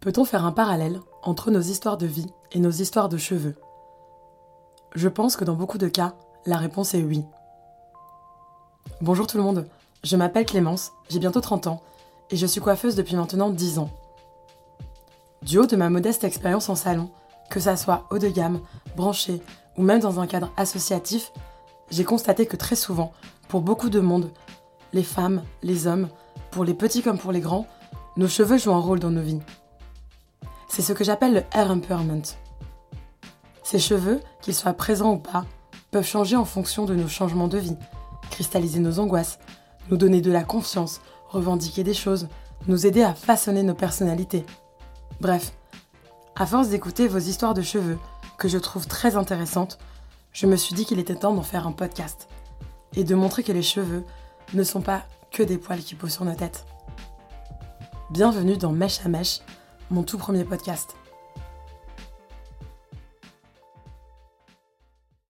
Peut-on faire un parallèle entre nos histoires de vie et nos histoires de cheveux? Je pense que dans beaucoup de cas, la réponse est oui. Bonjour tout le monde, je m'appelle Clémence, j'ai bientôt 30 ans et je suis coiffeuse depuis maintenant 10 ans. Du haut de ma modeste expérience en salon, que ça soit haut de gamme, branché ou même dans un cadre associatif, j'ai constaté que très souvent, pour beaucoup de monde, les femmes, les hommes, pour les petits comme pour les grands, nos cheveux jouent un rôle dans nos vies. C'est ce que j'appelle le hair empowerment. Ces cheveux, qu'ils soient présents ou pas, peuvent changer en fonction de nos changements de vie, cristalliser nos angoisses, nous donner de la confiance, revendiquer des choses, nous aider à façonner nos personnalités. Bref, à force d'écouter vos histoires de cheveux, que je trouve très intéressantes, je me suis dit qu'il était temps d'en faire un podcast et de montrer que les cheveux ne sont pas que des poils qui poussent sur nos têtes. Bienvenue dans Mèche à Mèche, mon tout premier podcast.